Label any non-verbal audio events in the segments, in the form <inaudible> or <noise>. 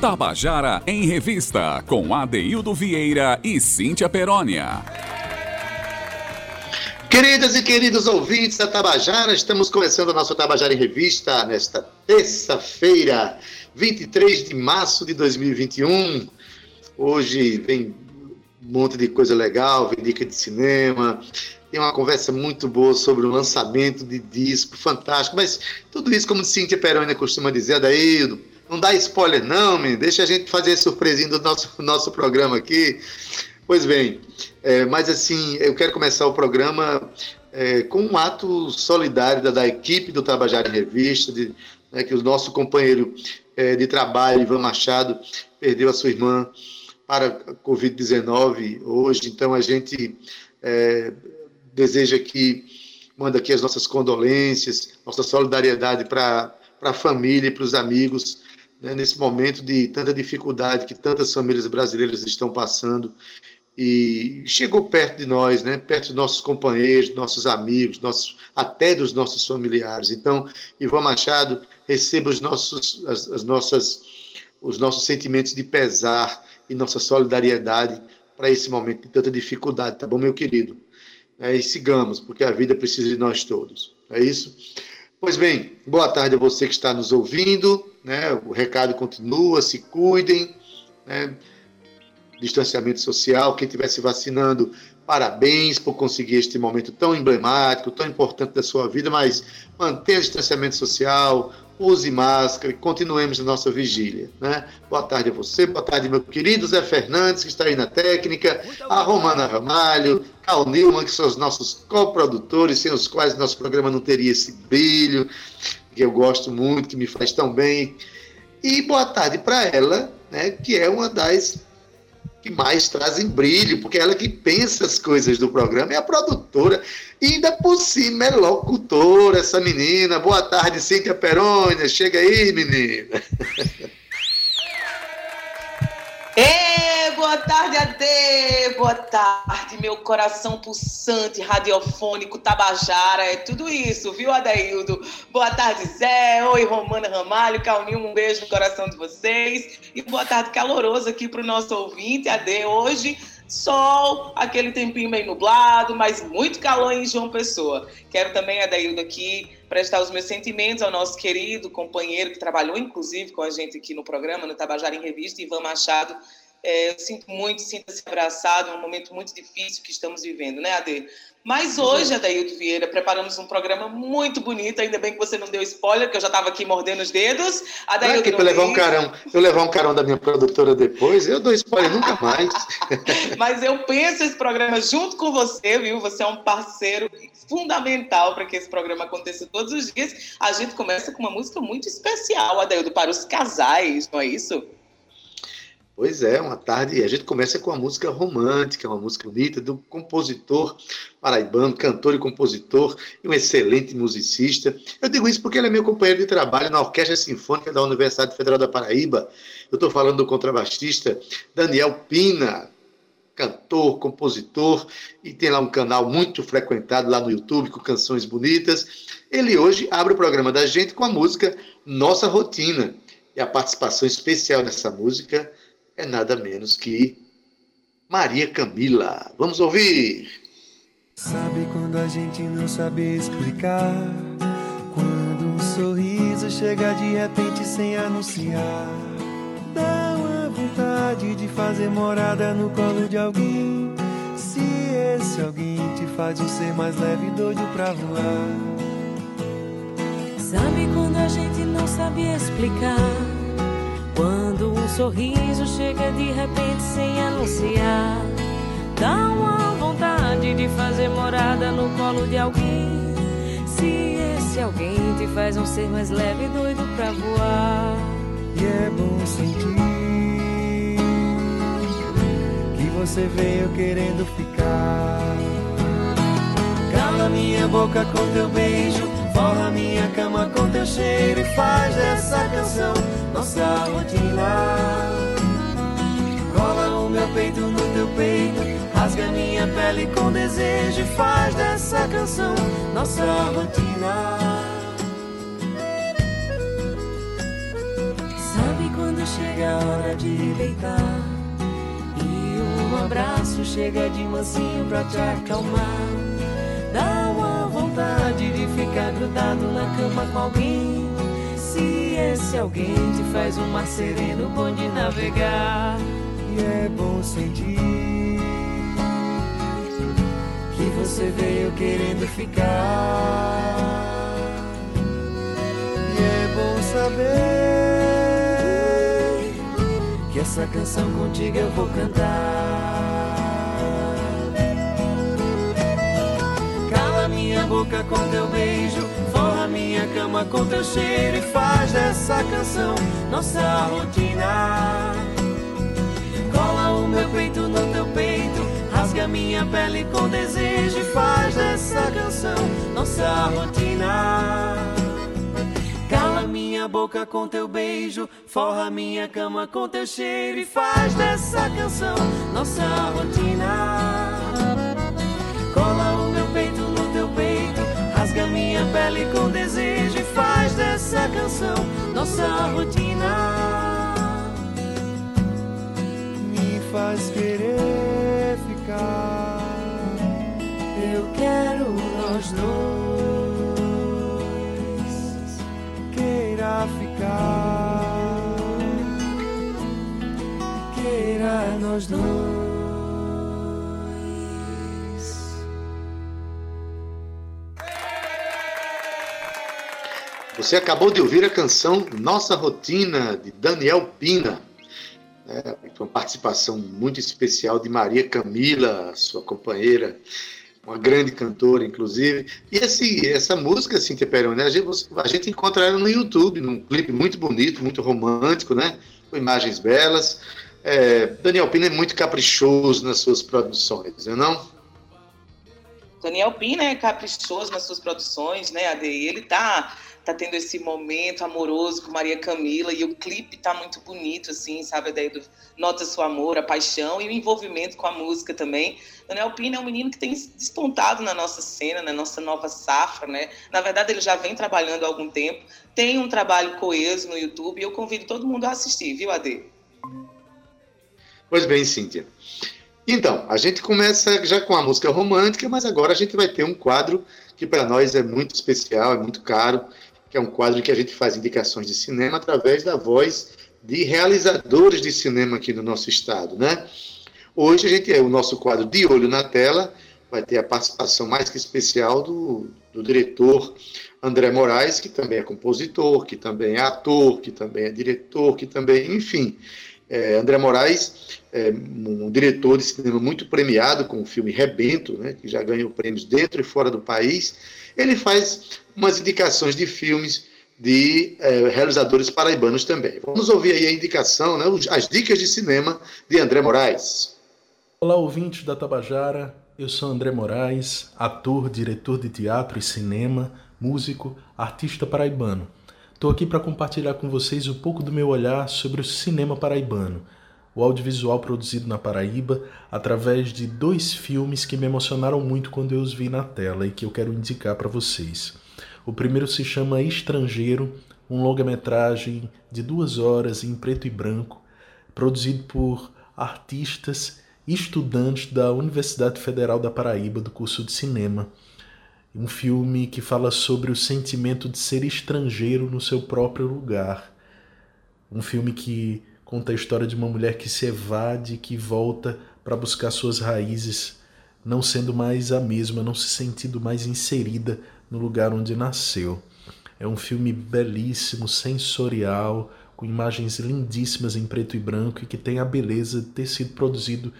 Tabajara em Revista, com Adeildo Vieira e Cíntia Perónia. Queridas e queridos ouvintes da Tabajara, estamos começando a nossa Tabajara em Revista nesta terça-feira, 23 de março de 2021. Hoje vem um monte de coisa legal, vem dica de cinema, tem uma conversa muito boa sobre o lançamento de disco, fantástico, mas tudo isso, como Cíntia Peroni costuma dizer, Adaildo, não dá spoiler não, menino, deixa a gente fazer surpresinha do nosso, nosso programa aqui. Pois bem, é, mas assim, eu quero começar o programa é, com um ato solidário da, da equipe do Tabajara em Revista, de, né, que o nosso companheiro é, de trabalho, Ivan Machado, perdeu a sua irmã para a Covid-19 hoje, então a gente é, deseja que, manda aqui as nossas condolências, nossa solidariedade para a família e para os amigos, né, nesse momento de tanta dificuldade que tantas famílias brasileiras estão passando. E chegou perto de nós, né, perto dos nossos companheiros, nossos amigos, nossos, até dos nossos familiares. Então, Ivan Machado, receba os nossos, as, as nossas, os nossos sentimentos de pesar e nossa solidariedade para esse momento de tanta dificuldade, tá bom, meu querido? É, e sigamos, porque a vida precisa de nós todos. É isso? Pois bem, boa tarde a você que está nos ouvindo. Né? O recado continua, se cuidem. Né? Distanciamento social, quem estiver se vacinando, parabéns por conseguir este momento tão emblemático, tão importante da sua vida, mas mantenha o distanciamento social, use máscara e continuemos a nossa vigília. Né? Boa tarde a você, boa tarde, meu querido Zé Fernandes, que está aí na técnica, a Romana Ramalho, Cal Nilman, que são os nossos coprodutores, sem os quais nosso programa não teria esse brilho, que eu gosto muito, que me faz tão bem. E boa tarde para ela, né, que é uma das que mais trazem brilho, porque é ela que pensa as coisas do programa, é a produtora, e ainda por cima é locutora, essa menina. Boa tarde, Cíntia Perônia, chega aí, menina. Ê, boa tarde, Ade! Boa tarde, meu coração pulsante, radiofônico, tabajara, é tudo isso, viu, Adaildo? Boa tarde, Zé. Oi, Romana Ramalho, Calninho, um beijo no coração de vocês. E boa tarde caloroso aqui para o nosso ouvinte, Ade. Hoje, sol, aquele tempinho meio nublado, mas muito calor em João Pessoa. Quero também, Adaildo, aqui prestar os meus sentimentos ao nosso querido companheiro que trabalhou, inclusive, com a gente aqui no programa, no Tabajara em Revista, Ivan Machado. É, eu sinto muito, sinta-se abraçado, é um momento muito difícil que estamos vivendo, né, Ade? Mas hoje, Adaildo Vieira, preparamos um programa muito bonito. Ainda bem que você não deu spoiler, que eu já estava aqui mordendo os dedos. Adaildo é que levar um carão, eu levar um carão da minha produtora depois, eu dou spoiler nunca mais. <laughs> Mas eu penso esse programa junto com você, viu? Você é um parceiro fundamental para que esse programa aconteça todos os dias. A gente começa com uma música muito especial, Adaildo, para os casais, não é isso? Pois é, uma tarde. A gente começa com uma música romântica, uma música bonita do compositor paraibano, cantor e compositor, e um excelente musicista. Eu digo isso porque ele é meu companheiro de trabalho na Orquestra Sinfônica da Universidade Federal da Paraíba. Eu estou falando do contrabaixista Daniel Pina, cantor, compositor, e tem lá um canal muito frequentado lá no YouTube com canções bonitas. Ele hoje abre o programa da gente com a música Nossa Rotina. E a participação especial nessa música é nada menos que Maria Camila. Vamos ouvir. Sabe quando a gente não sabe explicar? Quando um sorriso chega de repente sem anunciar. Dá uma vontade de fazer morada no colo de alguém. Se esse alguém te faz um ser mais leve e doido pra voar. Sabe quando a gente não sabe explicar? Sorriso chega de repente sem anunciar, dá uma vontade de fazer morada no colo de alguém. Se esse alguém te faz um ser mais leve e doido pra voar. E é bom sentir que você veio querendo ficar. Cala minha boca com teu beijo Forra minha cama com teu cheiro e faz dessa canção nossa rotina. Cola o meu peito no teu peito, rasga minha pele com desejo e faz dessa canção nossa rotina. chega a hora de deitar. E um abraço chega de mansinho pra te acalmar. Dá ficar grudado na cama com alguém. Se esse alguém te faz um mar sereno bom de navegar. E é bom sentir que você veio querendo ficar. E é bom saber essa canção contigo eu vou cantar. Boca com teu beijo, forra minha cama com teu cheiro e faz dessa canção nossa rotina. Cola o meu peito no teu peito, rasga minha pele com desejo e faz dessa canção nossa rotina minha boca com teu beijo, forra minha cama com teu cheiro e faz dessa canção nossa rotina. Minha pele com desejo e faz dessa canção nossa rotina. Me faz querer ficar. Eu quero nós dois. ficar. Queira nós dois. Você acabou de ouvir a canção Nossa Rotina, de Daniel Pina. É, uma participação muito especial de Maria Camila, sua companheira uma grande cantora, inclusive. E esse, essa música, Cíntia Peroni, né, a gente, a gente encontra ela no YouTube, num clipe muito bonito, muito romântico, né? Com imagens belas. É, Daniel Pina é muito caprichoso nas suas produções, não é não? Daniel Pina é caprichoso nas suas produções, né, Ade? Ele tá tá tendo esse momento amoroso com Maria Camila e o clipe tá muito bonito, assim, sabe? Daí do Nota Seu Amor, a paixão e o envolvimento com a música também. Daniel Pina é um menino que tem despontado na nossa cena, na nossa nova safra, né? Na verdade, ele já vem trabalhando há algum tempo, tem um trabalho coeso no YouTube e eu convido todo mundo a assistir, viu, Ade? Pois bem, Cíntia. Então, a gente começa já com a música romântica, mas agora a gente vai ter um quadro que para nós é muito especial, é muito caro, que é um quadro que a gente faz indicações de cinema através da voz de realizadores de cinema aqui no nosso estado, né? Hoje a gente é o nosso quadro de olho na tela, vai ter a participação mais que especial do, do diretor André Moraes, que também é compositor, que também é ator, que também é diretor, que também, enfim. É, André Moraes é um diretor de cinema muito premiado com o filme Rebento, né, que já ganhou prêmios dentro e fora do país. Ele faz umas indicações de filmes de é, realizadores paraibanos também. Vamos ouvir aí a indicação, né, as dicas de cinema de André Moraes. Olá, ouvintes da Tabajara. Eu sou André Moraes, ator, diretor de teatro e cinema, músico, artista paraibano. Estou aqui para compartilhar com vocês um pouco do meu olhar sobre o cinema paraibano, o audiovisual produzido na Paraíba através de dois filmes que me emocionaram muito quando eu os vi na tela e que eu quero indicar para vocês. O primeiro se chama Estrangeiro, um longa-metragem de duas horas em preto e branco, produzido por artistas e estudantes da Universidade Federal da Paraíba do curso de cinema. Um filme que fala sobre o sentimento de ser estrangeiro no seu próprio lugar. Um filme que conta a história de uma mulher que se evade, que volta para buscar suas raízes, não sendo mais a mesma, não se sentindo mais inserida no lugar onde nasceu. É um filme belíssimo, sensorial, com imagens lindíssimas em preto e branco e que tem a beleza de ter sido produzido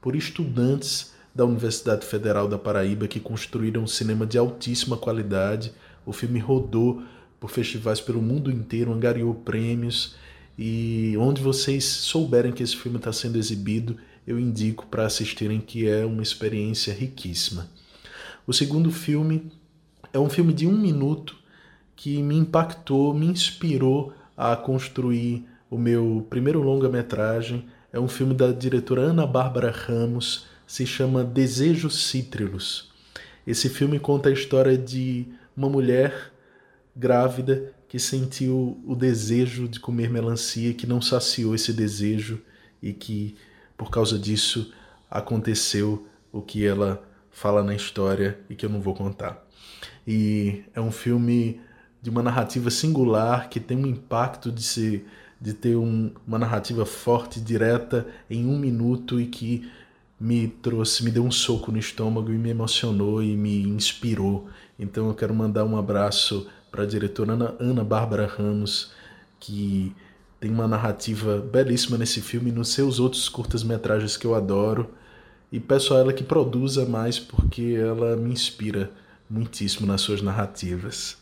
por estudantes da Universidade Federal da Paraíba que construíram um cinema de altíssima qualidade. O filme rodou por festivais pelo mundo inteiro, angariou prêmios e onde vocês souberem que esse filme está sendo exibido, eu indico para assistirem, que é uma experiência riquíssima. O segundo filme é um filme de um minuto que me impactou, me inspirou a construir o meu primeiro longa-metragem. É um filme da diretora Ana Bárbara Ramos, se chama Desejos Cítrilos. Esse filme conta a história de uma mulher grávida que sentiu o desejo de comer melancia, que não saciou esse desejo e que por causa disso aconteceu o que ela fala na história e que eu não vou contar. E é um filme de uma narrativa singular que tem um impacto de ser de ter um, uma narrativa forte, direta, em um minuto e que me trouxe, me deu um soco no estômago e me emocionou e me inspirou. Então eu quero mandar um abraço para a diretora Ana, Ana Bárbara Ramos, que tem uma narrativa belíssima nesse filme e nos seus outros curtas-metragens que eu adoro. E peço a ela que produza mais porque ela me inspira muitíssimo nas suas narrativas.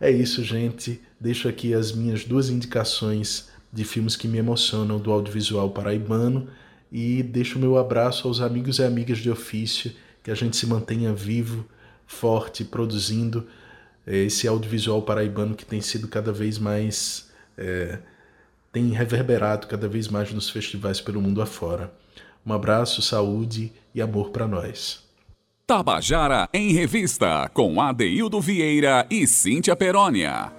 É isso, gente. Deixo aqui as minhas duas indicações de filmes que me emocionam do audiovisual paraibano e deixo meu abraço aos amigos e amigas de ofício, que a gente se mantenha vivo, forte, produzindo esse audiovisual paraibano que tem sido cada vez mais. É, tem reverberado cada vez mais nos festivais pelo mundo afora. Um abraço, saúde e amor para nós. Tabajara em Revista, com Adeildo Vieira e Cíntia Perónia.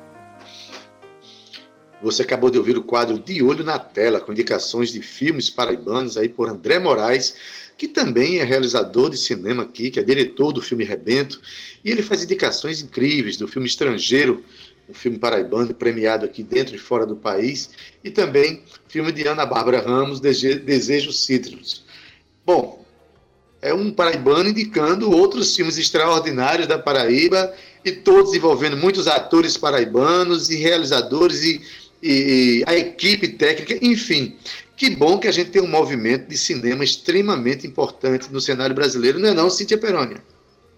Você acabou de ouvir o quadro De Olho na Tela, com indicações de filmes paraibanos aí por André Moraes, que também é realizador de cinema aqui, que é diretor do filme Rebento, e ele faz indicações incríveis do filme estrangeiro, um filme paraibano premiado aqui dentro e fora do país, e também filme de Ana Bárbara Ramos, Desejos Cítricos. Bom, é um paraibano indicando outros filmes extraordinários da Paraíba e todos envolvendo muitos atores paraibanos e realizadores e, e, a equipe técnica, enfim. Que bom que a gente tem um movimento de cinema extremamente importante no cenário brasileiro, não é não, Cíntia Perônia?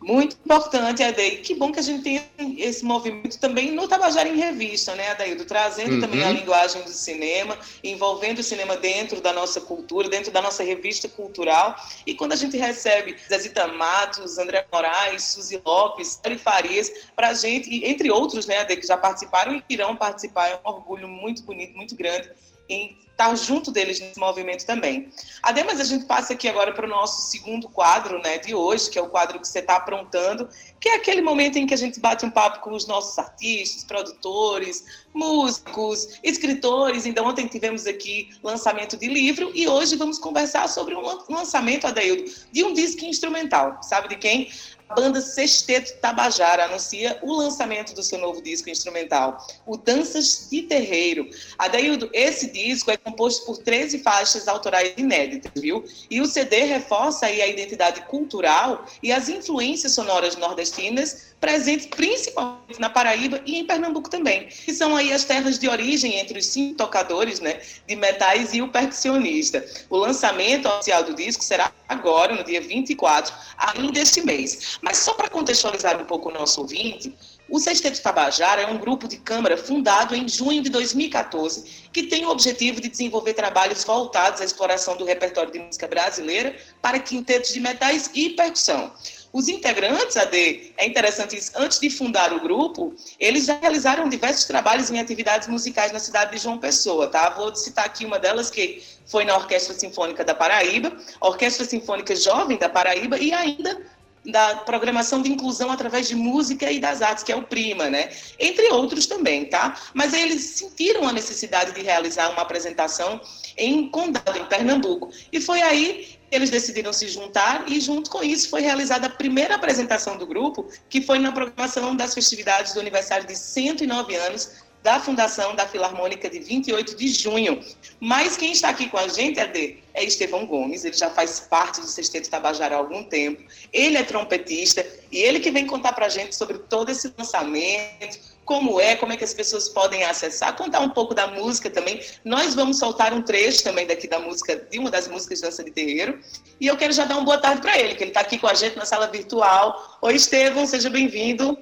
Muito importante, Adair. Que bom que a gente tem esse movimento também no Tabajara em Revista, né, Adaildo? Trazendo uhum. também a linguagem do cinema, envolvendo o cinema dentro da nossa cultura, dentro da nossa revista cultural. E quando a gente recebe Zezita Matos, André Moraes, Suzy Lopes, Ari Farias, para a gente, entre outros, né, Adair, que já participaram e irão participar, é um orgulho muito bonito, muito grande em estar junto deles nesse movimento também. Ademais, a gente passa aqui agora para o nosso segundo quadro né, de hoje, que é o quadro que você está aprontando, que é aquele momento em que a gente bate um papo com os nossos artistas, produtores, músicos, escritores. Então, ontem tivemos aqui lançamento de livro e hoje vamos conversar sobre um lançamento, Adaildo, de um disco instrumental. Sabe de quem? A banda Sexteto Tabajara anuncia o lançamento do seu novo disco instrumental, o Danças de Terreiro. Adaildo, esse disco é composto por 13 faixas autorais inéditas, viu? E o CD reforça aí a identidade cultural e as influências sonoras nordestinas presentes principalmente na Paraíba e em Pernambuco também, que são aí as terras de origem entre os cinco tocadores né, de metais e o percussionista. O lançamento oficial do disco será agora, no dia 24, ainda este mês. Mas só para contextualizar um pouco o nosso ouvinte, o Sexteto Tabajara é um grupo de câmara fundado em junho de 2014 que tem o objetivo de desenvolver trabalhos voltados à exploração do repertório de música brasileira para quintetos de metais e percussão. Os integrantes, AD, é interessante isso, antes de fundar o grupo, eles já realizaram diversos trabalhos em atividades musicais na cidade de João Pessoa, tá? Vou citar aqui uma delas que foi na Orquestra Sinfônica da Paraíba, Orquestra Sinfônica Jovem da Paraíba e ainda da programação de inclusão através de música e das artes, que é o Prima, né? Entre outros também, tá? Mas eles sentiram a necessidade de realizar uma apresentação em Condado, em Pernambuco. E foi aí eles decidiram se juntar e junto com isso foi realizada a primeira apresentação do grupo, que foi na programação das festividades do aniversário de 109 anos da Fundação da Filarmônica de 28 de junho. Mas quem está aqui com a gente, Ade, é Estevão Gomes, ele já faz parte do Sexteto Tabajara há algum tempo, ele é trompetista e ele que vem contar para a gente sobre todo esse lançamento, como é, como é que as pessoas podem acessar, contar um pouco da música também. Nós vamos soltar um trecho também daqui da música, de uma das músicas de Dança de Terreiro, e eu quero já dar uma boa tarde para ele, que ele está aqui com a gente na sala virtual. Oi, Estevão, seja bem-vindo.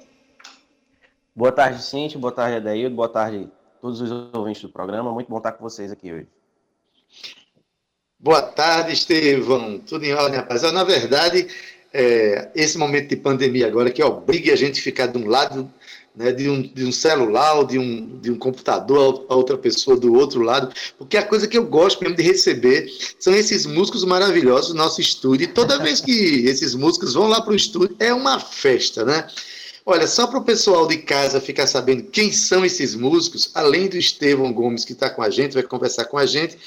Boa tarde, Cintia. Boa tarde, Adaildo. Boa tarde a todos os ouvintes do programa. Muito bom estar com vocês aqui hoje. Boa tarde, Estevão. Tudo em ordem, rapaziada. Na verdade, é, esse momento de pandemia agora que obriga a gente a ficar de um lado né, de, um, de um celular ou de um, de um computador a outra pessoa do outro lado, porque a coisa que eu gosto mesmo de receber são esses músicos maravilhosos do nosso estúdio. E toda vez que <laughs> esses músicos vão lá para o estúdio, é uma festa, né? Olha, só para o pessoal de casa ficar sabendo quem são esses músicos, além do Estevão Gomes que está com a gente, vai conversar com a gente,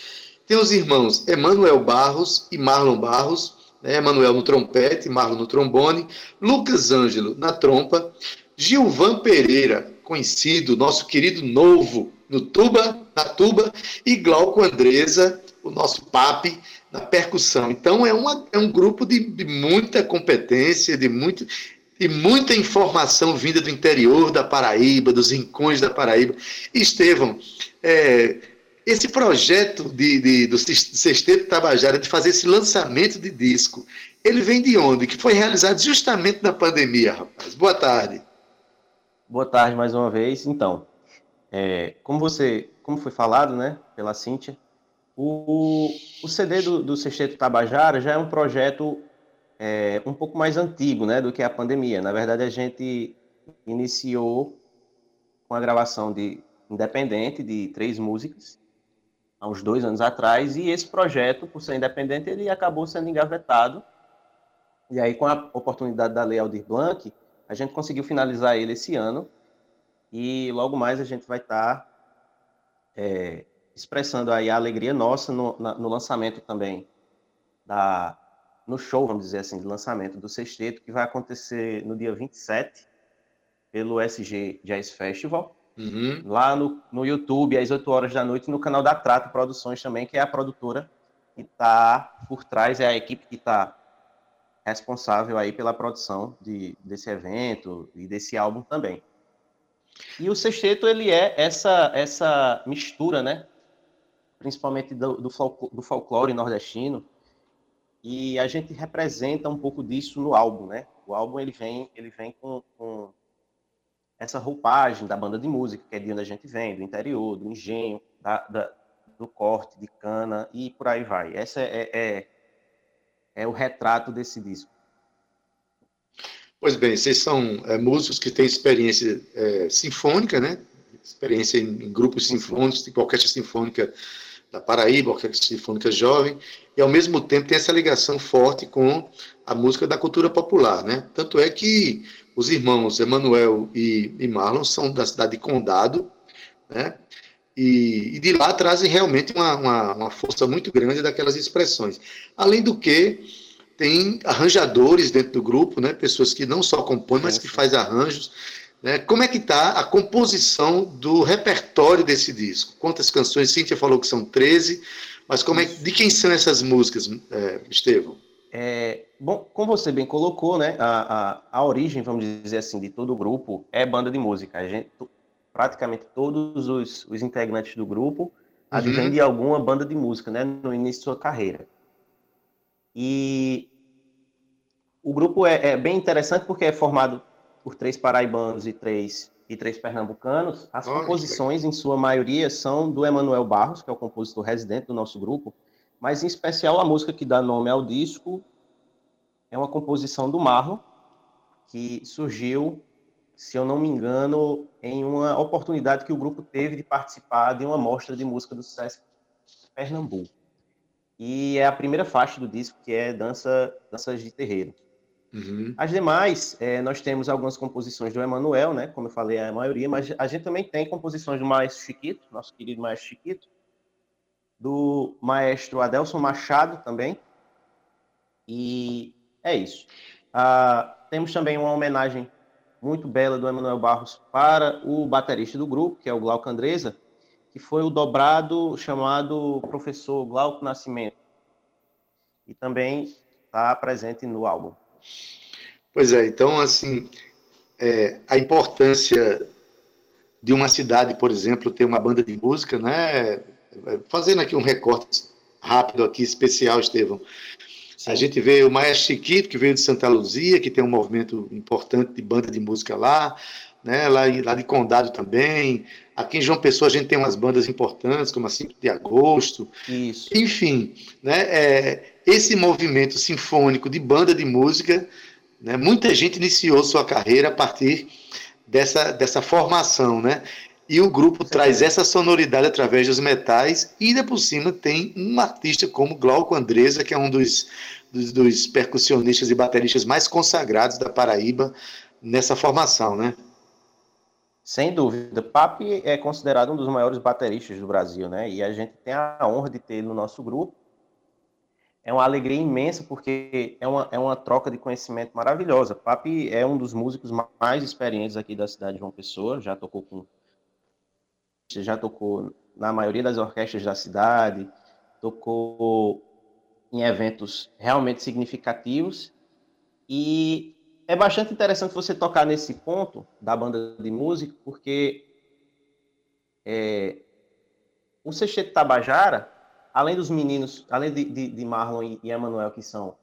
tem os irmãos Emanuel Barros e Marlon Barros, né? Emanuel no trompete, Marlon no trombone, Lucas Ângelo na trompa, Gilvan Pereira, conhecido, nosso querido novo, no tuba, na tuba, e Glauco Andresa, o nosso papi, na percussão. Então é, uma, é um grupo de, de muita competência, de muito e muita informação vinda do interior da Paraíba, dos rincões da Paraíba. Estevão, é, esse projeto de, de, do Sexteto Tabajara de fazer esse lançamento de disco, ele vem de onde? Que foi realizado justamente na pandemia, rapaz. Boa tarde. Boa tarde mais uma vez. Então, é, como você, como foi falado, né, pela Cíntia, o, o CD do, do Sexteto Tabajara já é um projeto é, um pouco mais antigo né, do que a pandemia. Na verdade, a gente iniciou com a gravação de independente de três músicas há uns dois anos atrás e esse projeto, por ser independente, ele acabou sendo engavetado. E aí, com a oportunidade da Lei Aldir Blanc, a gente conseguiu finalizar ele esse ano e logo mais a gente vai estar tá, é, expressando aí a alegria nossa no, na, no lançamento também da no show, vamos dizer assim, de lançamento do sexteto, que vai acontecer no dia 27, pelo SG Jazz Festival, uhum. lá no, no YouTube, às 8 horas da noite, no canal da Trato Produções também, que é a produtora que está por trás, é a equipe que está responsável aí pela produção de, desse evento e desse álbum também. E o sexteto, ele é essa, essa mistura, né? Principalmente do, do, do folclore nordestino, e a gente representa um pouco disso no álbum, né? O álbum ele vem, ele vem com, com essa roupagem da banda de música, que é de onde a gente vem, do interior, do engenho, da, da, do corte de cana e por aí vai. Essa é, é, é o retrato desse disco. Pois bem, vocês são é, músicos que têm experiência é, sinfônica, né? Experiência em, em grupos sinfônicos, de orquestra sinfônica da Paraíba, Orquestra Sinfônica Jovem, e ao mesmo tempo tem essa ligação forte com a música da cultura popular, né? Tanto é que os irmãos Emanuel e, e Marlon são da cidade de Condado, né? E, e de lá trazem realmente uma, uma, uma força muito grande daquelas expressões. Além do que tem arranjadores dentro do grupo, né? Pessoas que não só compõem, mas que fazem arranjos né? Como é que está a composição do repertório desse disco? Quantas canções? Cíntia falou que são 13, mas como é, de quem são essas músicas, é, Estevão? É, bom, como você bem colocou, né, a, a, a, origem, vamos dizer assim, de todo o grupo é banda de música. A gente, praticamente todos os, os integrantes do grupo uhum. advêm de alguma banda de música, né, no início de sua carreira. E o grupo é, é bem interessante porque é formado por três paraibanos e três, e três pernambucanos, as composições, em sua maioria, são do Emanuel Barros, que é o compositor residente do nosso grupo, mas em especial a música que dá nome ao disco é uma composição do Marlon, que surgiu, se eu não me engano, em uma oportunidade que o grupo teve de participar de uma mostra de música do Sesc Pernambuco. E é a primeira faixa do disco, que é Dança, Danças de Terreiro. Uhum. As demais, é, nós temos algumas composições do Emanuel, né? Como eu falei, a maioria, mas a gente também tem composições do Maestro Chiquito, nosso querido Maestro Chiquito, do Maestro Adelson Machado também. E é isso. Ah, temos também uma homenagem muito bela do Emanuel Barros para o baterista do grupo, que é o Glauco Andresa, que foi o dobrado chamado Professor Glauco Nascimento. E também está presente no álbum. Pois é, então, assim, é, a importância de uma cidade, por exemplo, ter uma banda de música, né? Fazendo aqui um recorte rápido aqui, especial, Estevão. Sim. A gente vê o Maestro Chiquito, que veio de Santa Luzia, que tem um movimento importante de banda de música lá, né? lá, lá de Condado também. Aqui em João Pessoa a gente tem umas bandas importantes, como a 5 de Agosto. Isso. Enfim, né? É, esse movimento sinfônico de banda de música, né, muita gente iniciou sua carreira a partir dessa, dessa formação, né? E o grupo traz essa sonoridade através dos metais, e ainda por cima tem um artista como Glauco Andresa, que é um dos, dos, dos percussionistas e bateristas mais consagrados da Paraíba, nessa formação, né? Sem dúvida. Papi é considerado um dos maiores bateristas do Brasil, né? E a gente tem a honra de ter ele no nosso grupo. É uma alegria imensa, porque é uma, é uma troca de conhecimento maravilhosa. Papi é um dos músicos mais experientes aqui da cidade de João Pessoa, já tocou com. Já tocou na maioria das orquestras da cidade, tocou em eventos realmente significativos. E é bastante interessante você tocar nesse ponto da banda de música, porque é, o Sexteto Tabajara, além dos meninos, além de, de, de Marlon e, e Emanuel, que são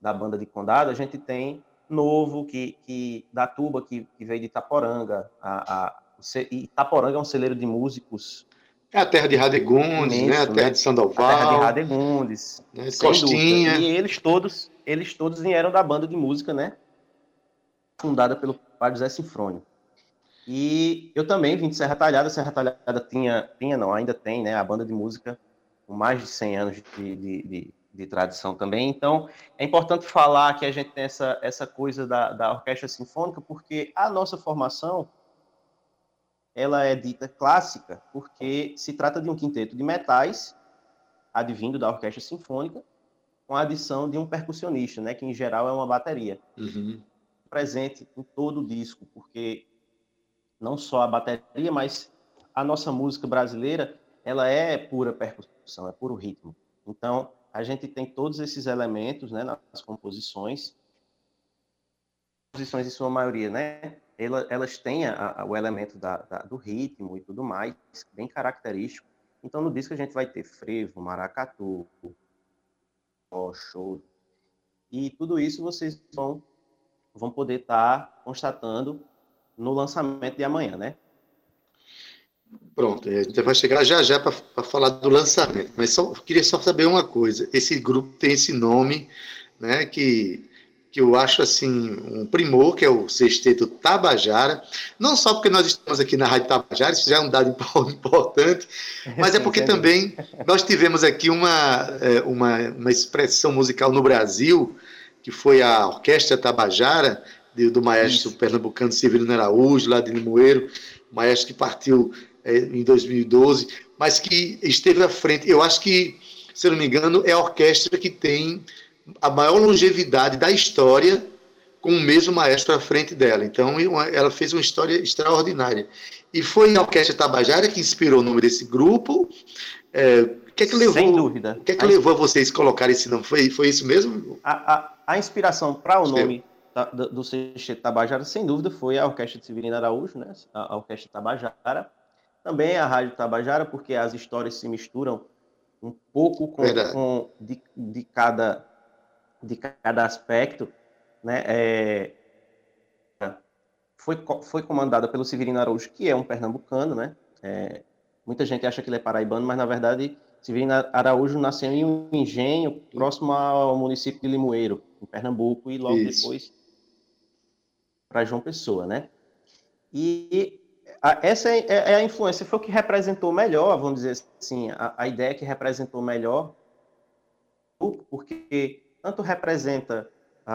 da banda de Condado, a gente tem Novo, que, que da Tuba, que, que veio de Itaporanga. A, a, Itaporanga é um celeiro de músicos é a terra de Radegundes, né? A terra né? de Sandoval. A terra de Radegundes. Né? Costinha. E eles todos, eles todos vieram da banda de música, né? fundada pelo padre José Sinfrônio. E eu também vim de Serra Talhada. Serra Talhada tinha, tinha não, ainda tem, né, a banda de música com mais de 100 anos de, de, de, de tradição também. Então, é importante falar que a gente tem essa, essa coisa da, da orquestra sinfônica, porque a nossa formação ela é dita clássica porque se trata de um quinteto de metais advindo da orquestra sinfônica com a adição de um percussionista, né, que em geral é uma bateria. Uhum presente em todo o disco, porque não só a bateria, mas a nossa música brasileira, ela é pura percussão, é puro ritmo. Então, a gente tem todos esses elementos né, nas composições, composições em sua maioria, né? Elas têm a, a, o elemento da, da, do ritmo e tudo mais, bem característico. Então, no disco a gente vai ter frevo, maracatu, show. E tudo isso vocês vão vão poder estar tá constatando no lançamento de amanhã, né? Pronto, a gente vai chegar já já para falar do lançamento, mas só queria só saber uma coisa: esse grupo tem esse nome, né? Que que eu acho assim um primor, que é o Sexteto Tabajara, não só porque nós estamos aqui na Rádio Tabajara, isso já é um dado <laughs> importante, mas é porque também nós tivemos aqui uma, é, uma, uma expressão musical no Brasil que foi a Orquestra Tabajara, do maestro Isso. pernambucano Severino Araújo, lá de Limoeiro, maestro que partiu é, em 2012, mas que esteve à frente. Eu acho que, se não me engano, é a orquestra que tem a maior longevidade da história com o mesmo maestro à frente dela. Então, ela fez uma história extraordinária. E foi a Orquestra Tabajara que inspirou o nome desse grupo. É, o que é que levou, Sem dúvida. O que é que levou vocês a colocar esse nome? Foi, foi isso mesmo? A, a, a inspiração para o nome da, do, do Sexteto Tabajara, sem dúvida, foi a Orquestra de Severino Araújo, né? a, a Orquestra Tabajara. Também a Rádio Tabajara, porque as histórias se misturam um pouco com, com de, de, cada, de cada aspecto. Né? É, foi, foi comandada pelo Severino Araújo, que é um pernambucano, né? É, muita gente acha que ele é paraibano, mas na verdade Severino Araújo nasceu em um engenho próximo ao município de Limoeiro, em Pernambuco, e logo Isso. depois para João Pessoa, né? E a, essa é, é, é, a influência, foi o que representou melhor, vamos dizer assim, a, a ideia que representou melhor, porque tanto representa a,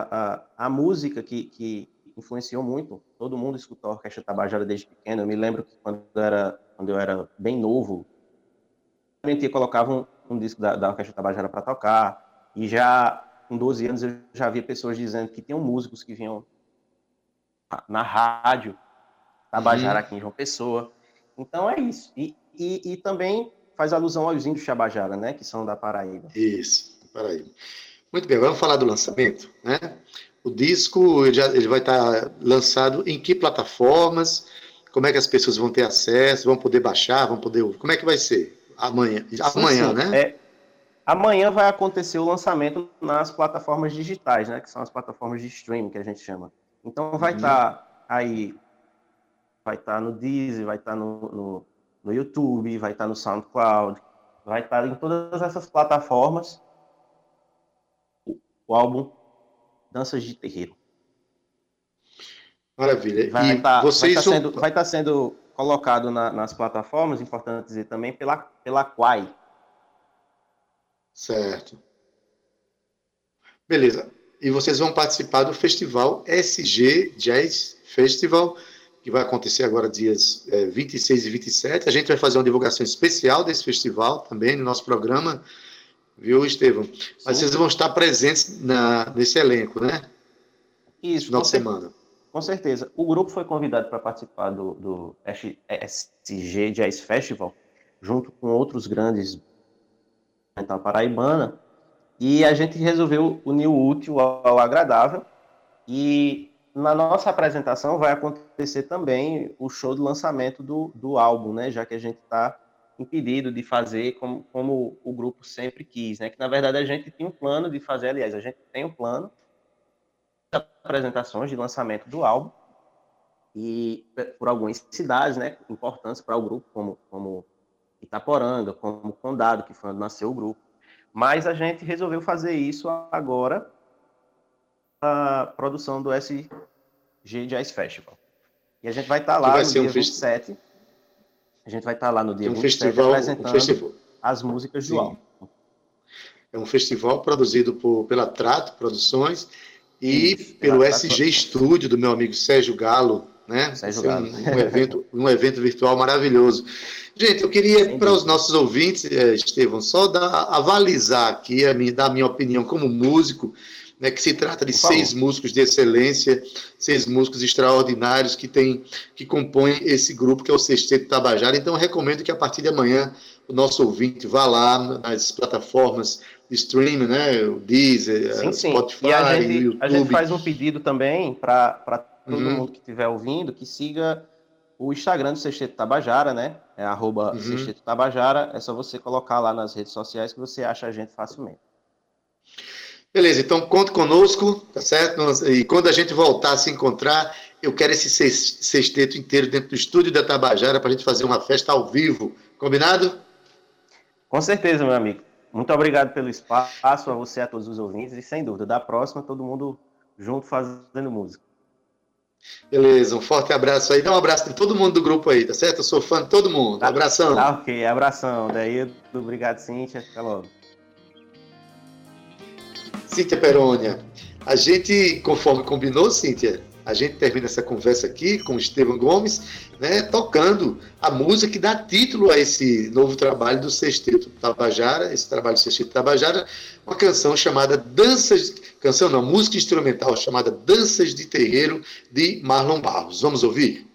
a, a música que, que influenciou muito, todo mundo escutou a Orquestra Tabajara desde pequeno, eu me lembro que quando eu era, quando eu era bem novo, a gente colocava um, um disco da, da Orquestra Tabajara para tocar, e já com 12 anos eu já via pessoas dizendo que tinham músicos que vinham na rádio Tabajara uhum. aqui em João Pessoa. Então é isso. E, e, e, também faz alusão aos índios Tabajara, né, que são da Paraíba. Isso, Paraíba. Muito bem, vamos falar do lançamento, né? O disco ele, já, ele vai estar lançado em que plataformas? Como é que as pessoas vão ter acesso? Vão poder baixar? Vão poder Como é que vai ser? Amanhã, amanhã, sim, né? É, amanhã vai acontecer o lançamento nas plataformas digitais, né? Que são as plataformas de streaming que a gente chama. Então vai estar uhum. tá aí, vai estar tá no Deezer, vai estar tá no, no, no, YouTube, vai estar no SoundCloud, vai estar em todas essas plataformas o álbum Danças de Terreiro. Maravilha. Vai estar vocês vai tá sendo, vai tá sendo colocado na, nas plataformas, importante dizer também, pela, pela Quai. Certo. Beleza. e vocês vão participar do festival SG Jazz Festival, que vai acontecer agora dias é, 26 e 27. A gente vai fazer uma divulgação especial desse festival também no nosso programa, viu, Estevam? Mas Sim. vocês vão estar presentes na, nesse elenco, né? Isso. Final de semana. Com certeza. O grupo foi convidado para participar do, do SG Jazz Festival, junto com outros grandes então, paraibana, e a gente resolveu unir o útil ao agradável. E na nossa apresentação vai acontecer também o show de lançamento do, do álbum, né? Já que a gente está impedido de fazer como, como o grupo sempre quis, né? Que na verdade a gente tinha um plano de fazer, aliás, a gente tem um plano de apresentações de lançamento do álbum e por algumas cidades, né? Importantes para o grupo, como, como Itaporanga, como Condado, que foi onde nasceu o grupo. Mas a gente resolveu fazer isso agora a produção do SG Jazz Festival. E a gente vai estar lá no dia um 27. A gente vai estar lá no dia um 27 festival, apresentando um festival. as músicas Sim. do álbum. É um festival produzido por, pela Trato Produções e Isso, pelo SG Estúdio do meu amigo Sérgio Galo, né? Sérgio Galo. Um, um, evento, um evento virtual maravilhoso. Gente, eu queria, para os nossos ouvintes, eh, Estevão, só dar, avalizar aqui, a minha, dar a minha opinião como músico, né, que se trata de seis músicos de excelência, seis músicos extraordinários que tem, que compõem esse grupo que é o Sexteto Tabajara. Então, eu recomendo que a partir de amanhã o nosso ouvinte vá lá nas plataformas de streaming, né, o Deezer, sim, sim. Spotify, e a gente, YouTube. A gente faz um pedido também para todo uhum. mundo que estiver ouvindo que siga o Instagram do Sexteto Tabajara, né? É arroba uhum. Sexteto Tabajara. É só você colocar lá nas redes sociais que você acha a gente facilmente. Beleza, então conte conosco, tá certo? E quando a gente voltar a se encontrar, eu quero esse sexteto inteiro dentro do estúdio da Tabajara para a gente fazer uma festa ao vivo. Combinado? Com certeza, meu amigo. Muito obrigado pelo espaço, a você, a todos os ouvintes, e sem dúvida, da próxima, todo mundo junto fazendo música. Beleza, um forte abraço aí. Dá um abraço de todo mundo do grupo aí, tá certo? Eu sou fã de todo mundo. Tá, abração. Tá, ok, abração. Daí, obrigado, Cíntia. Até logo. Cíntia Perônia, a gente, conforme combinou, Cíntia, a gente termina essa conversa aqui com o Estevam Gomes, né, tocando a música que dá título a esse novo trabalho do Sexteto Tabajara, esse trabalho do Sexteto Tabajara, uma canção chamada Danças, canção não, música instrumental chamada Danças de Terreiro, de Marlon Barros. Vamos ouvir?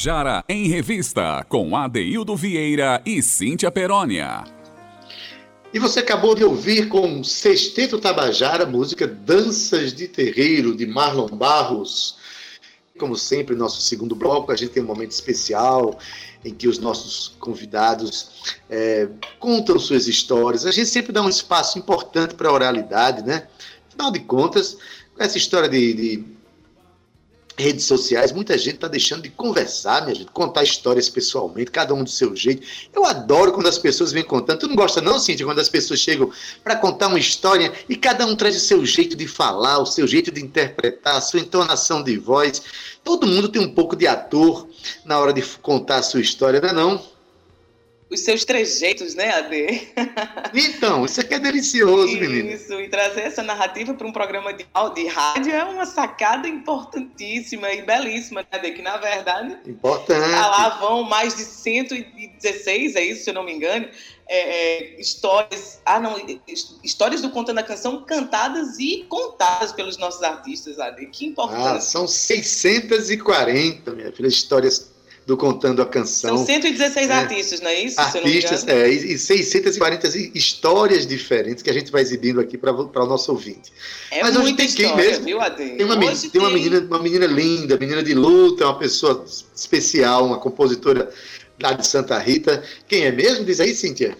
Tabajara em Revista, com Adeildo Vieira e Cíntia Perónia. E você acabou de ouvir com Sexteto Tabajara, música Danças de Terreiro, de Marlon Barros. Como sempre, nosso segundo bloco, a gente tem um momento especial em que os nossos convidados é, contam suas histórias. A gente sempre dá um espaço importante para a oralidade, né? Afinal de contas, essa história de, de redes sociais, muita gente está deixando de conversar, minha gente, contar histórias pessoalmente, cada um do seu jeito. Eu adoro quando as pessoas vêm contando. Tu não gosta, não, Cíntia, quando as pessoas chegam para contar uma história e cada um traz o seu jeito de falar, o seu jeito de interpretar, a sua entonação de voz. Todo mundo tem um pouco de ator na hora de contar a sua história, não é? Não? Os seus trejeitos, né, Ade? Então, isso aqui é delicioso, menina. Isso, e trazer essa narrativa para um programa de, de rádio é uma sacada importantíssima e belíssima, né, Ade? Que, na verdade, Importante. lá vão mais de 116, é isso, se eu não me engano, é, é, histórias, ah não, histórias do Contando a Canção cantadas e contadas pelos nossos artistas, Ade. Que importante. Ah, são 640, minha filha, histórias do Contando a Canção. São 116 é, artistas, não é isso? Artistas, é, e 640 histórias diferentes que a gente vai exibindo aqui para o nosso ouvinte. É Mas hoje tem história, quem mesmo? Viu, Tem, uma, tem, tem, uma, menina, uma menina linda, menina de luta, uma pessoa especial, uma compositora lá de Santa Rita. Quem é mesmo? Diz aí, Cíntia.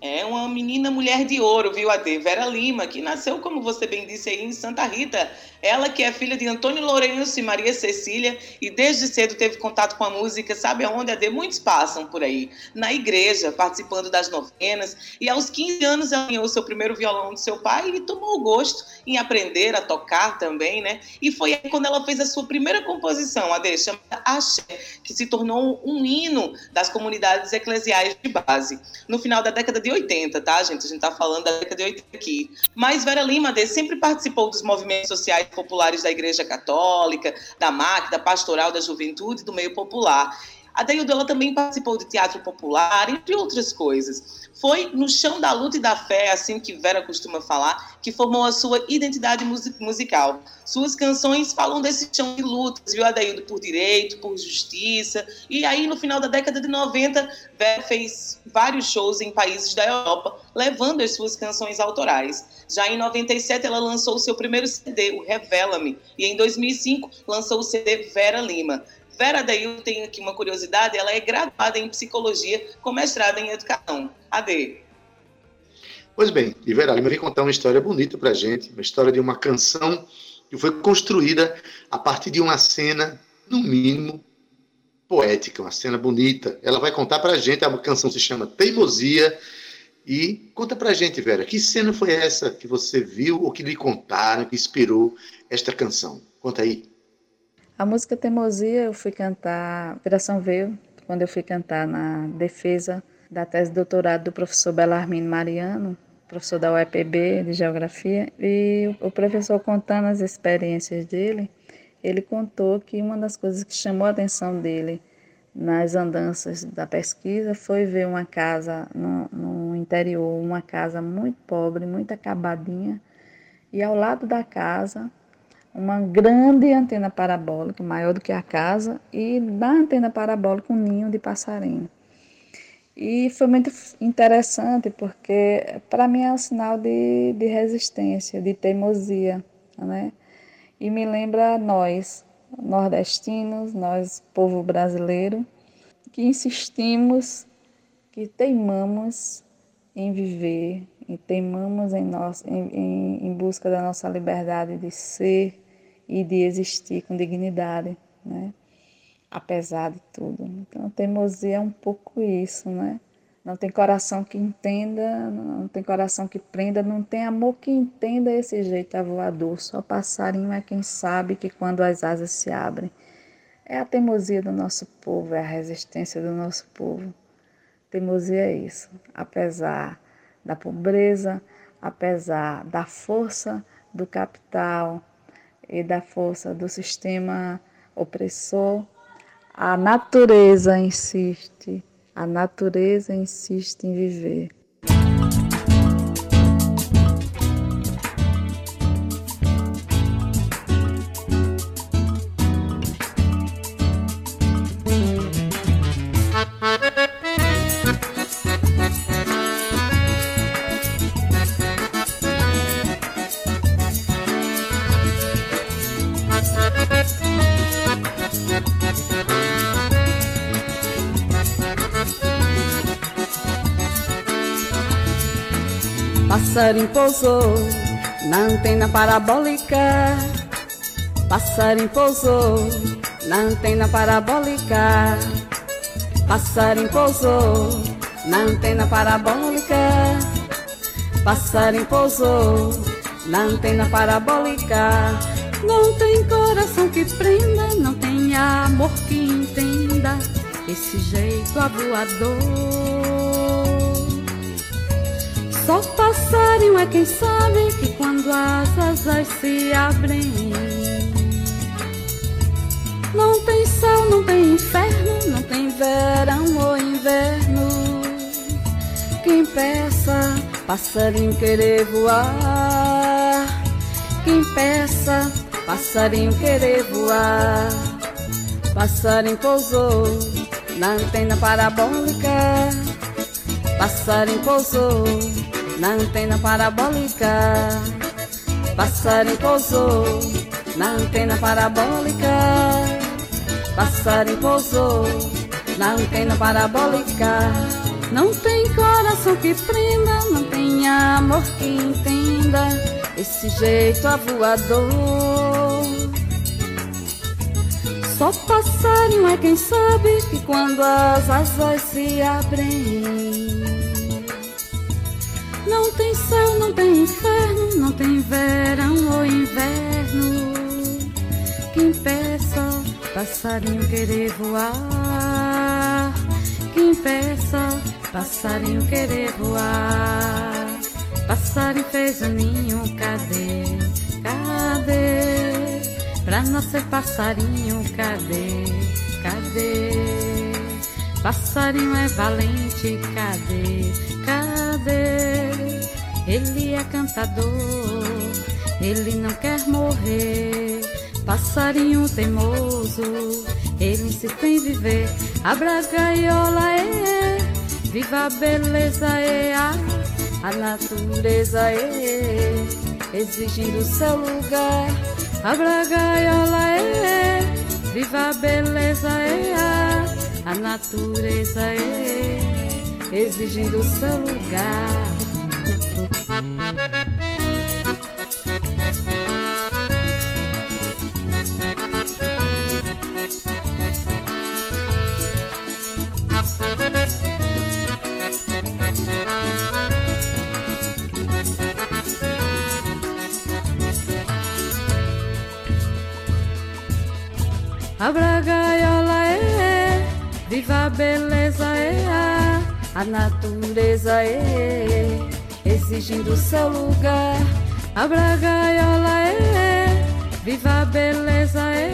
É uma menina mulher de ouro, viu, Ade? Vera Lima, que nasceu, como você bem disse aí, em Santa Rita. Ela que é filha de Antônio Lourenço e Maria Cecília e desde cedo teve contato com a música, sabe aonde, Ade? Muitos passam por aí. Na igreja, participando das novenas. E aos 15 anos ela ganhou seu primeiro violão de seu pai e tomou gosto em aprender a tocar também, né? E foi aí quando ela fez a sua primeira composição, Ade, chamada Axé, que se tornou um hino das comunidades eclesiais de base. No final da década de 80, tá, gente? A gente tá falando da década de 80 aqui. Mas Vera Lima de, sempre participou dos movimentos sociais populares da Igreja Católica, da MAC, da Pastoral da Juventude, do meio popular. A Deildo, ela também participou de teatro popular, entre outras coisas. Foi no chão da luta e da fé, assim que Vera costuma falar, que formou a sua identidade musical. Suas canções falam desse chão de lutas, viu, Adaildo, por direito, por justiça. E aí, no final da década de 90, Vera fez vários shows em países da Europa, levando as suas canções autorais. Já em 97, ela lançou o seu primeiro CD, o Revela-me, e em 2005 lançou o CD Vera Lima. Vera Dail tem aqui uma curiosidade, ela é graduada em psicologia com mestrado em educação. AD. Pois bem, e Vera Lima vem contar uma história bonita pra gente, uma história de uma canção que foi construída a partir de uma cena, no mínimo, poética, uma cena bonita. Ela vai contar pra gente, a canção se chama Teimosia, e conta pra gente, Vera, que cena foi essa que você viu ou que lhe contaram, que inspirou esta canção? Conta aí. A música Teimosia eu fui cantar, Operação Veio, quando eu fui cantar na defesa da tese de doutorado do professor Belarmino Mariano, professor da UEPB de Geografia, e o professor contando as experiências dele, ele contou que uma das coisas que chamou a atenção dele nas andanças da pesquisa foi ver uma casa no, no interior, uma casa muito pobre, muito acabadinha, e ao lado da casa uma grande antena parabólica, maior do que a casa, e na antena parabólica um ninho de passarinho. E foi muito interessante porque para mim é um sinal de, de resistência, de teimosia, né? E me lembra nós, nordestinos, nós, povo brasileiro, que insistimos, que teimamos em viver, e teimamos em, nós, em, em, em busca da nossa liberdade de ser, e de existir com dignidade, né? Apesar de tudo. Então, a teimosia é um pouco isso, né? Não tem coração que entenda, não tem coração que prenda, não tem amor que entenda esse jeito voador. Só passarinho é quem sabe que quando as asas se abrem. É a teimosia do nosso povo, é a resistência do nosso povo. Teimosia é isso. Apesar da pobreza, apesar da força do capital, e da força do sistema opressor, a natureza insiste, a natureza insiste em viver. Passarinho pousou na antena parabólica. Passarinho pousou na antena parabólica. Passarinho pousou na antena parabólica. Passarinho pousou na antena parabólica. Não tem coração que prenda, não tem amor que entenda esse jeito avoador. Só passarinho é quem sabe que quando as asas se abrem, não tem céu, não tem inferno, não tem verão ou inverno. Quem peça, passarinho querer voar. Quem peça, passarinho querer voar. Passarinho pousou na antena parabólica. Passarinho pousou na antena parabólica. Passarinho pousou na antena parabólica. Passarinho pousou na antena parabólica. Não tem coração que prenda, não tem amor que entenda esse jeito avoador. Só passarinho é quem sabe que quando as asas se abrem, não tem céu, não tem inferno, não tem verão ou inverno. Quem peça, passarinho querer voar. Quem peça, passarinho querer voar. Passarinho fez um ninho, cadê? Cadê? Pra nascer passarinho, cadê? Cadê? Passarinho é valente, cadê? Cadê? Ele é cantador, ele não quer morrer. Passarinho teimoso, ele insiste em viver. Abra a gaiola, é, viva a beleza, é, a, a natureza, é, exigindo seu lugar. Abra a gaiola, é, viva a beleza, é, a, a natureza, é, exigindo seu lugar. Abra a gaiola, é, viva a beleza, é, a, natureza, é, exigindo seu lugar. Abra a gaiola, é, viva a beleza, é,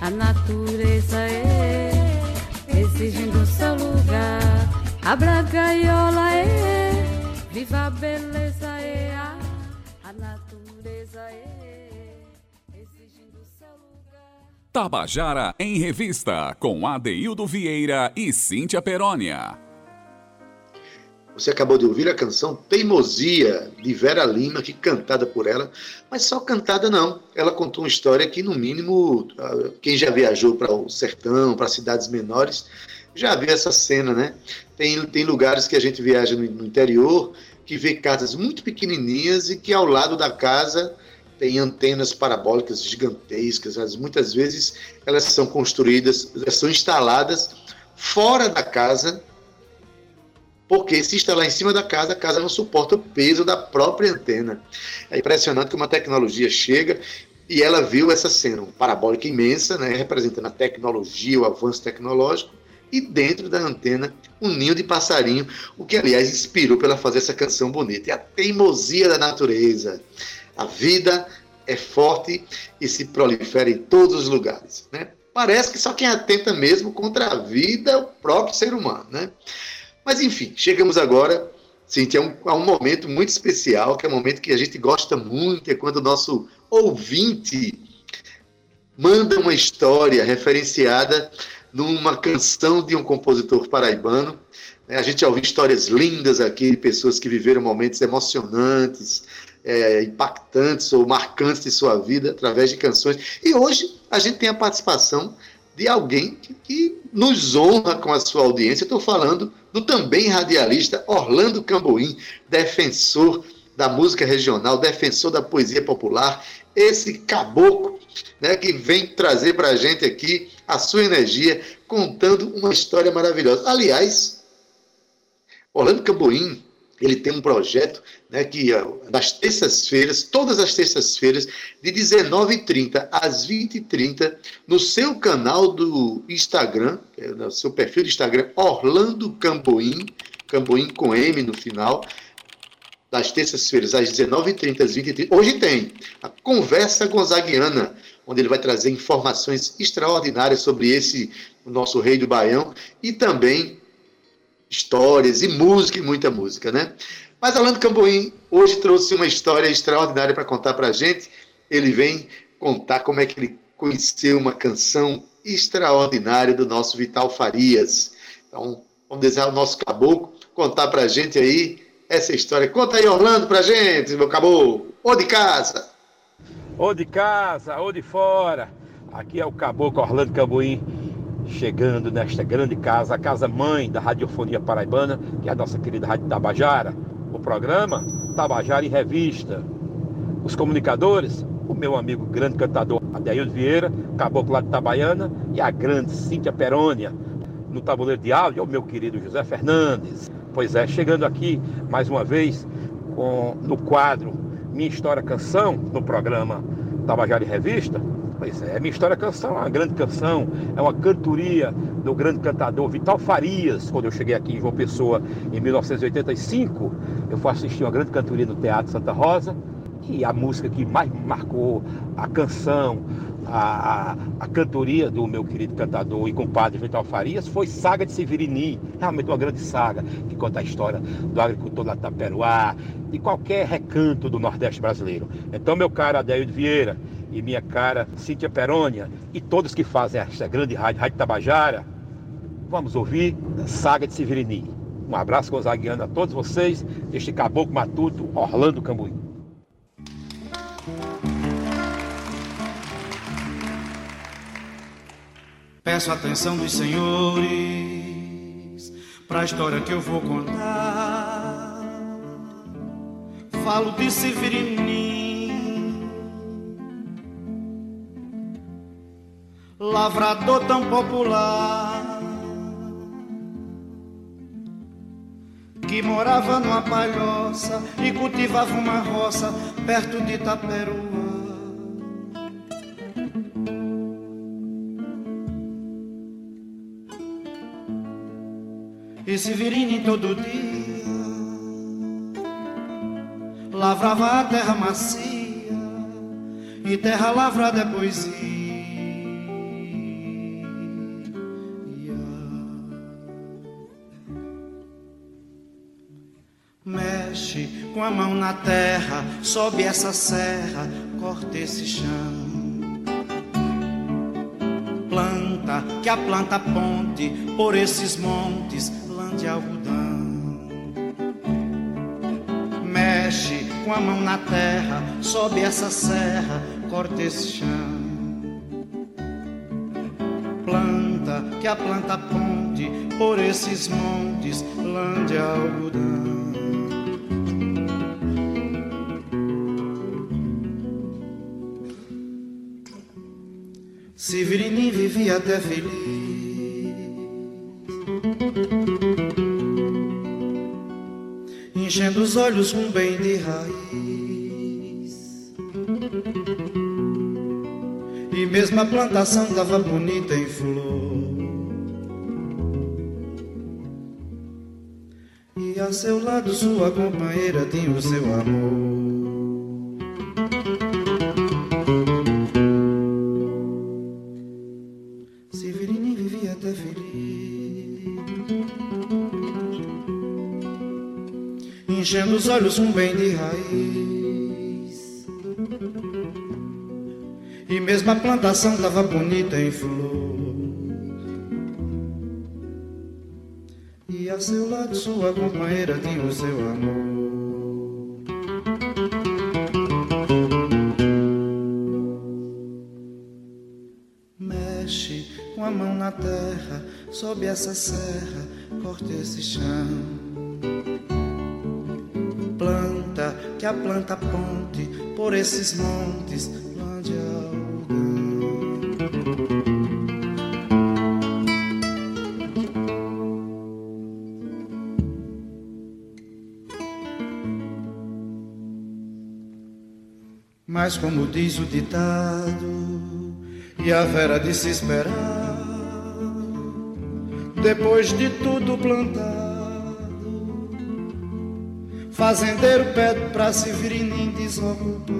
a, natureza, é, exigindo seu lugar. Abra a gaiola, é, viva a beleza, é, a, natureza, é. Tabajara em Revista, com Adeildo Vieira e Cíntia Perónia. Você acabou de ouvir a canção Teimosia, de Vera Lima, que cantada por ela, mas só cantada não. Ela contou uma história que, no mínimo, ah, quem já viajou para o sertão, para cidades menores, já viu essa cena, né? Tem, tem lugares que a gente viaja no, no interior que vê casas muito pequenininhas e que ao lado da casa tem antenas parabólicas gigantescas. As, muitas vezes elas são construídas, elas são instaladas fora da casa, porque se instalar em cima da casa, a casa não suporta o peso da própria antena. É impressionante que uma tecnologia chega e ela viu essa cena, uma parabólica imensa, né, representando a tecnologia, o avanço tecnológico, e dentro da antena um ninho de passarinho, o que aliás inspirou para ela fazer essa canção bonita. É a teimosia da natureza. A vida é forte e se prolifera em todos os lugares. Né? Parece que só quem atenta mesmo contra a vida é o próprio ser humano. Né? Mas enfim, chegamos agora, Cintia, a um, a um momento muito especial, que é um momento que a gente gosta muito, é quando o nosso ouvinte manda uma história referenciada numa canção de um compositor paraibano. Né? A gente já ouviu histórias lindas aqui de pessoas que viveram momentos emocionantes, é, impactantes ou marcantes de sua vida através de canções. E hoje a gente tem a participação de alguém que, que nos honra com a sua audiência. Estou falando do também radialista Orlando Camboim, defensor da música regional, defensor da poesia popular, esse caboclo né, que vem trazer para a gente aqui a sua energia, contando uma história maravilhosa. Aliás, Orlando Camboim, ele tem um projeto né, que das terças-feiras, todas as terças-feiras, de 19h30 às 20h30, no seu canal do Instagram, é no seu perfil do Instagram, Orlando Camboim, Camboim com M no final, das terças-feiras, às 19h30, às 20h30. Hoje tem a Conversa Gonzaguiana, onde ele vai trazer informações extraordinárias sobre esse, o nosso rei do Baião, e também histórias e música, e muita música, né? Mas Orlando Camboim hoje trouxe uma história extraordinária para contar para a gente. Ele vem contar como é que ele conheceu uma canção extraordinária do nosso Vital Farias. Então, vamos desejar o nosso caboclo contar para a gente aí essa história. Conta aí, Orlando, para a gente, meu caboclo. Ou de casa. Ou de casa, ou de fora. Aqui é o caboclo Orlando Camboim chegando nesta grande casa, a casa mãe da radiofonia paraibana, que é a nossa querida Rádio Tabajara. O programa Tabajara em Revista. Os comunicadores, o meu amigo grande cantador Adeildo Vieira, caboclo lá de Tabaiana, e a grande Cíntia Perônia. No tabuleiro de áudio, é o meu querido José Fernandes. Pois é, chegando aqui mais uma vez com, no quadro Minha História Canção, no programa Tabajara em Revista, Pois é, minha história canção é uma grande canção, é uma cantoria do grande cantador Vital Farias. Quando eu cheguei aqui em João Pessoa em 1985, eu fui assistir uma grande cantoria no Teatro Santa Rosa e a música que mais marcou, a canção, a, a, a, cantoria do meu querido cantador e compadre Vital Farias foi Saga de Severini, realmente uma grande saga que conta a história do agricultor da Taperoá, de qualquer recanto do Nordeste brasileiro. Então, meu caro Adélio Vieira, e minha cara Cíntia Perônia e todos que fazem esta grande rádio, Rádio Tabajara, vamos ouvir Saga de Severini. Um abraço gonzaguiano a todos vocês, este caboclo matuto, Orlando Cambuí. Peço atenção dos senhores para a história que eu vou contar. Falo de Severini lavrador tão popular que morava numa palhoça e cultivava uma roça perto de Itaperuá. E Severino todo dia lavrava a terra macia e terra lavrada é poesia. Com a mão na terra, sobe essa serra, corta esse chão. Planta, que a planta ponte por esses montes, lã de algodão. Mexe com a mão na terra, sobe essa serra, corta esse chão. Planta, que a planta ponte por esses montes, lã de algodão. Severino vivia até feliz. Enchendo os olhos com bem de raiz. E mesmo a plantação tava bonita em flor. E a seu lado sua companheira tinha o seu amor. Olhos com bem de raiz. E mesmo a plantação tava bonita em flor. E a seu lado sua companheira tinha o seu amor. Mexe com a mão na terra, sobe essa serra, corta esse chão. Por esses montes, plante algodão. Mas como diz o ditado, e a vera de se esperar, depois de tudo plantado, fazendeiro pede pra se vir desocupar.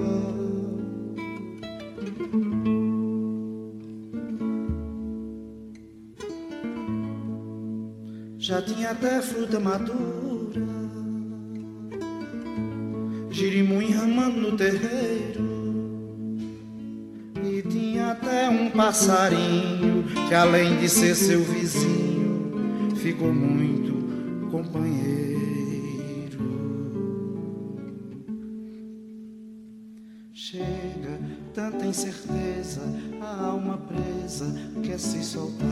Já tinha até fruta madura, girimum enramando no terreiro até um passarinho que além de ser seu vizinho, quer se soltar.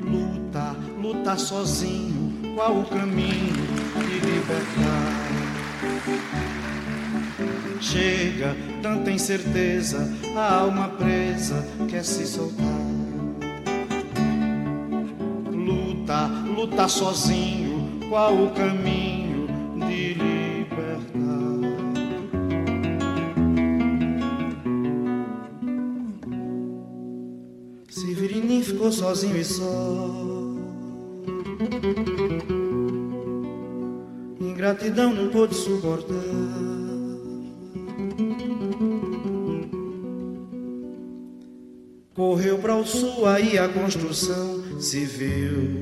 Luta, luta sozinho, qual o caminho de libertar? Chega tanta incerteza, a alma presa quer se soltar. Luta, luta sozinho, qual o caminho sozinho e só. Ingratidão não pôde suportar. Correu para o sul, aí a construção civil.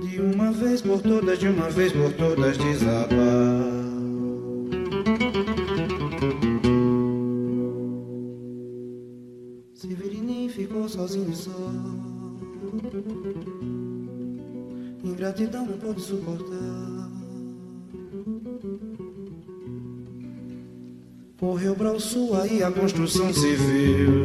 De uma vez por todas, de uma vez por todas, desabar. Ingratidão não pode suportar. Correu para o sul, aí a construção civil.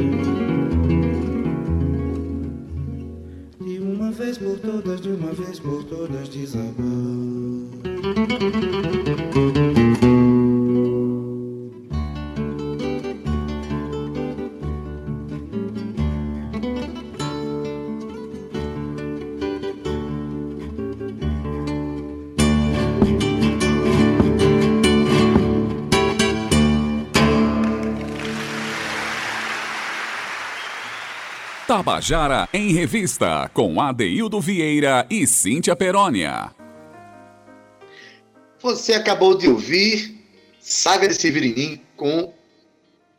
De uma vez por todas, de uma vez por todas, desabar. Tabajara em Revista, com Adeildo Vieira e Cíntia Perónia. Você acabou de ouvir Saga de Severinim com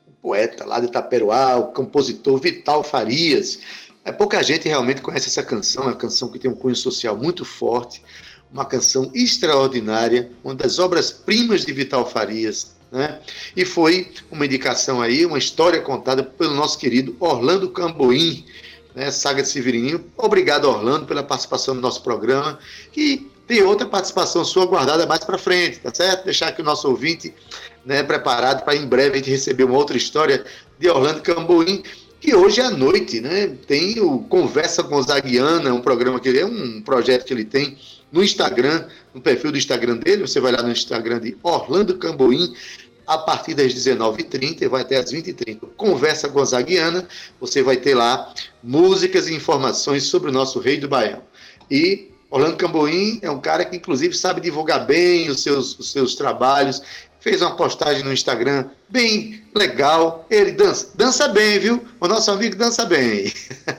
o poeta lá de Itaperuá, o compositor Vital Farias. É, pouca gente realmente conhece essa canção, é uma canção que tem um cunho social muito forte, uma canção extraordinária, uma das obras-primas de Vital Farias, né? E foi uma indicação aí, uma história contada pelo nosso querido Orlando Camboim, né? Saga de Severininho. Obrigado, Orlando, pela participação no nosso programa. E tem outra participação sua guardada mais para frente, tá certo? Deixar aqui o nosso ouvinte né, preparado para em breve a gente receber uma outra história de Orlando Camboim. Que hoje à noite né, tem o Conversa Gonzaguiana, um programa que ele é um projeto que ele tem no Instagram, no perfil do Instagram dele. Você vai lá no Instagram de Orlando Camboim a partir das 19h30 e vai até as 20h30. Conversa Gonzaguiana, você vai ter lá músicas e informações sobre o nosso rei do Baião. E Orlando Camboim é um cara que, inclusive, sabe divulgar bem os seus, os seus trabalhos. Fez uma postagem no Instagram bem legal. Ele dança, dança bem, viu? O nosso amigo dança bem.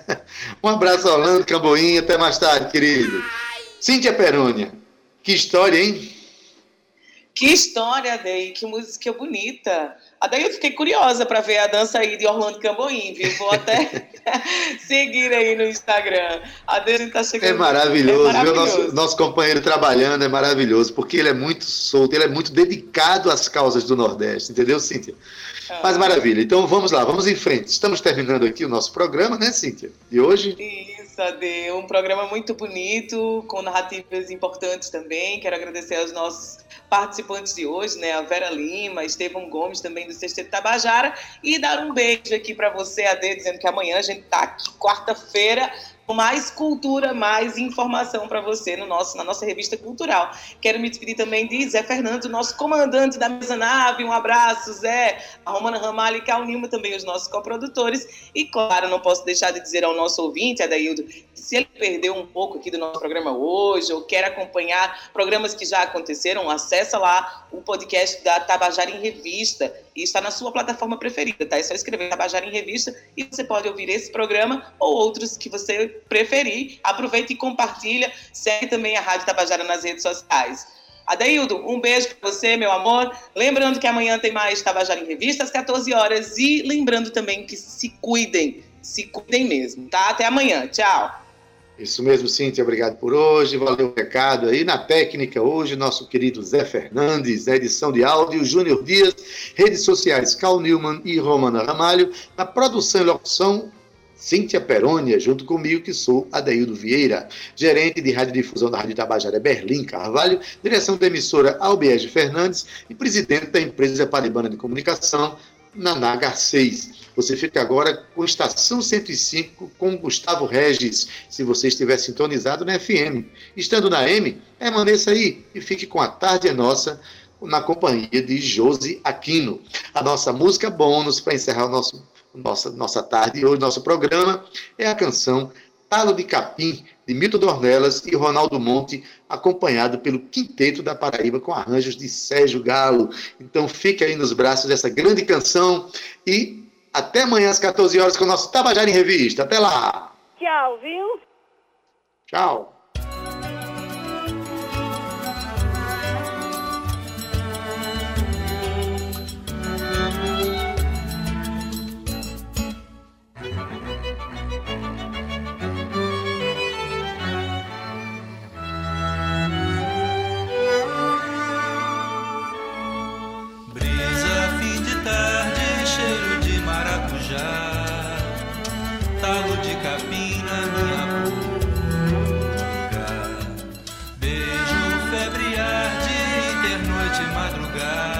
<laughs> um abraço, Orlando Camboim. Até mais tarde, querido. Cíntia Perônia. Que história, hein? Que história, Day, que música bonita. A Daí eu fiquei curiosa para ver a dança aí de Orlando Camboim, viu? Vou até <laughs> seguir aí no Instagram. A Day tá chegando. É maravilhoso, é maravilhoso. Nosso, nosso companheiro trabalhando é maravilhoso, porque ele é muito solto, ele é muito dedicado às causas do Nordeste, entendeu, Cíntia? Ah. Mas maravilha. Então vamos lá, vamos em frente. Estamos terminando aqui o nosso programa, né, Cíntia? De hoje? Isso. Isso, Ade. Um programa muito bonito, com narrativas importantes também. Quero agradecer aos nossos participantes de hoje, né? A Vera Lima, Estevão Gomes, também do Sexteto Tabajara. E dar um beijo aqui para você, Ade, dizendo que amanhã a gente tá aqui, quarta-feira, mais cultura, mais informação para você no nosso, na nossa revista cultural. Quero me despedir também de Zé Fernando, nosso comandante da mesa nave. Um abraço, Zé. A Romana Ramalho e Cal Nilma, também os nossos coprodutores. E, claro, não posso deixar de dizer ao nosso ouvinte, Adaildo, se ele perdeu um pouco aqui do nosso programa hoje, ou quer acompanhar programas que já aconteceram, acessa lá o podcast da Tabajara em Revista e está na sua plataforma preferida, tá? É só escrever Tabajara em Revista e você pode ouvir esse programa ou outros que você preferir. Aproveita e compartilha. Segue também a Rádio Tabajara nas redes sociais. Adeildo, um beijo para você, meu amor. Lembrando que amanhã tem mais Tabajara em Revista às 14 horas e lembrando também que se cuidem, se cuidem mesmo, tá? Até amanhã. Tchau. Isso mesmo, Cíntia, obrigado por hoje. Valeu o recado aí. Na técnica, hoje, nosso querido Zé Fernandes, na edição de áudio, Júnior Dias, redes sociais, Cal Newman e Romana Ramalho. Na produção e locução, Cíntia Perônia, junto comigo, que sou Adaildo Vieira, gerente de radiodifusão da Rádio Tabajara Berlim Carvalho, direção da emissora Albiege Fernandes e presidente da empresa Paribana de Comunicação, Nanaga 6. Você fica agora com Estação 105 com Gustavo Regis, se você estiver sintonizado na FM. Estando na M, permaneça aí e fique com A Tarde é Nossa, na companhia de Josi Aquino. A nossa música bônus para encerrar o nosso, nossa, nossa tarde e hoje, nosso programa, é a canção Talo de Capim, de Milton Dornelas e Ronaldo Monte, acompanhado pelo Quinteto da Paraíba, com arranjos de Sérgio Galo. Então fique aí nos braços dessa grande canção e até amanhã às 14 horas com o nosso Tabajara em Revista. Até lá. Tchau, viu? Tchau. madrugada.